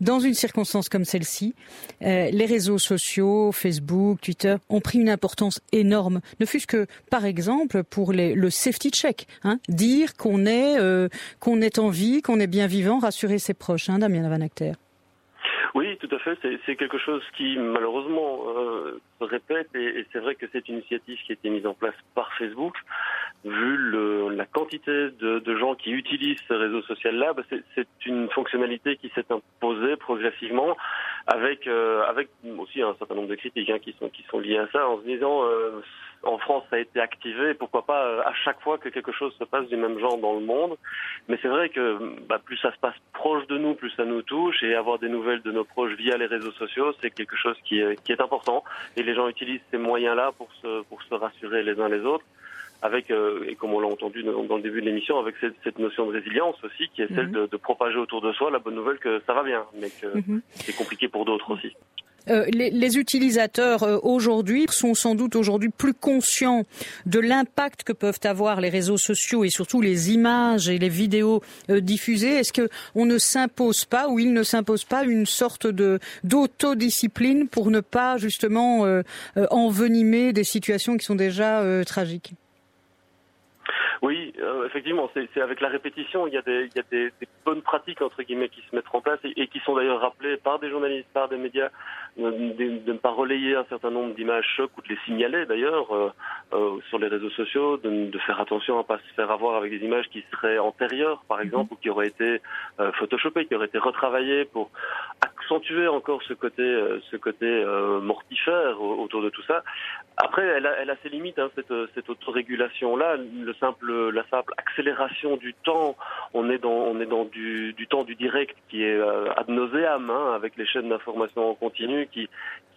dans une circonstance comme celle-ci, euh, les réseaux sociaux, Facebook, Twitter, ont pris une importance énorme. Ne fût-ce que, par exemple, pour le safety check, hein, dire qu'on est euh, qu'on est en vie, qu'on est bien vivant, rassurer ses proches, hein, Damien Van Acter. Oui, tout à fait. C'est quelque chose qui malheureusement euh, se répète et, c'est vrai que c'est une initiative qui a été mise en place par Facebook. Vu le, la quantité de, de, gens qui utilisent ce réseau social-là, bah, c'est une fonctionnalité qui s'est imposée progressivement avec euh, avec aussi un certain nombre de critiques hein, qui sont qui sont liées à ça en se disant euh, en France, ça a été activé. Pourquoi pas euh, à chaque fois que quelque chose se passe du même genre dans le monde. Mais c'est vrai que bah, plus ça se passe proche de nous, plus ça nous touche. Et avoir des nouvelles de nos proches via les réseaux sociaux, c'est quelque chose qui est, qui est important. Et les gens utilisent ces moyens-là pour se, pour se rassurer les uns les autres avec, euh, et comme on l'a entendu dans, le début de l'émission, avec cette, cette, notion de résilience aussi, qui est celle mhm. de, de, propager autour de soi la bonne nouvelle que ça va bien, mais que mhm. c'est compliqué pour d'autres aussi. Euh, les, les, utilisateurs euh, aujourd'hui sont sans doute aujourd'hui plus conscients de l'impact que peuvent avoir les réseaux sociaux et surtout les images et les vidéos euh, diffusées. Est-ce que on ne s'impose pas ou il ne s'impose pas une sorte de d'autodiscipline pour ne pas justement envenimer des situations qui sont déjà tragiques? Oui, euh, effectivement, c'est avec la répétition, il y a, des, il y a des, des, bonnes pratiques entre guillemets qui se mettent en place et, et qui sont d'ailleurs rappelées par des journalistes, par des médias, de, de, ne pas relayer un certain nombre d'images chocs ou de les signaler d'ailleurs euh, euh, sur les réseaux sociaux, de, de, faire attention à pas se faire avoir avec des images qui seraient antérieures, par exemple, ou qui auraient été euh, photoshopées, qui auraient été retravaillées pour accentuer encore ce côté, euh, ce côté euh, mortifère autour de tout ça. Après, elle a, elle a ses limites, hein, cette, cette autorégulation-là, le simple, la simple accélération du temps. On est dans, on est dans du, du temps du direct qui est euh, ad nauseam, hein, avec les chaînes d'information en continu qui,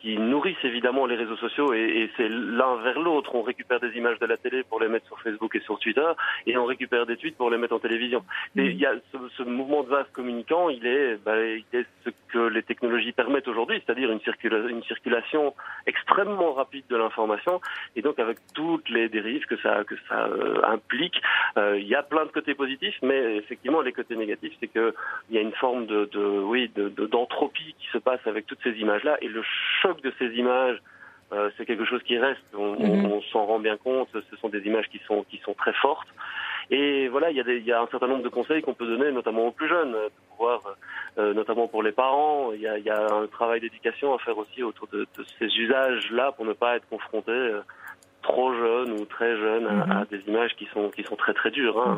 qui nourrissent évidemment les réseaux sociaux et, et c'est l'un vers l'autre. On récupère des images de la télé pour les mettre sur Facebook et sur Twitter et on récupère des tweets pour les mettre en télévision. Et il y a ce, ce mouvement de vase communicant, il est, bah, il est ce que les technologies permettent aujourd'hui, c'est-à-dire une, circula une circulation extrêmement rapide de l'information et donc avec toutes les dérives que ça, que ça euh, implique. Euh, il y a plein de côtés positifs, mais effectivement les côtés négatifs, c'est que il y a une forme de, de oui, d'entropie de, qui se passe avec toutes ces images-là et le choc de ces images euh, c'est quelque chose qui reste. On, on, on s'en rend bien compte. Ce sont des images qui sont qui sont très fortes. Et voilà, il y, a des, il y a un certain nombre de conseils qu'on peut donner, notamment aux plus jeunes, pouvoir, euh, notamment pour les parents. Il y a, il y a un travail d'éducation à faire aussi autour de, de ces usages-là pour ne pas être confronté euh, trop jeune ou très jeune à, mm-hmm. à, des images qui sont qui sont très très dures. Hein.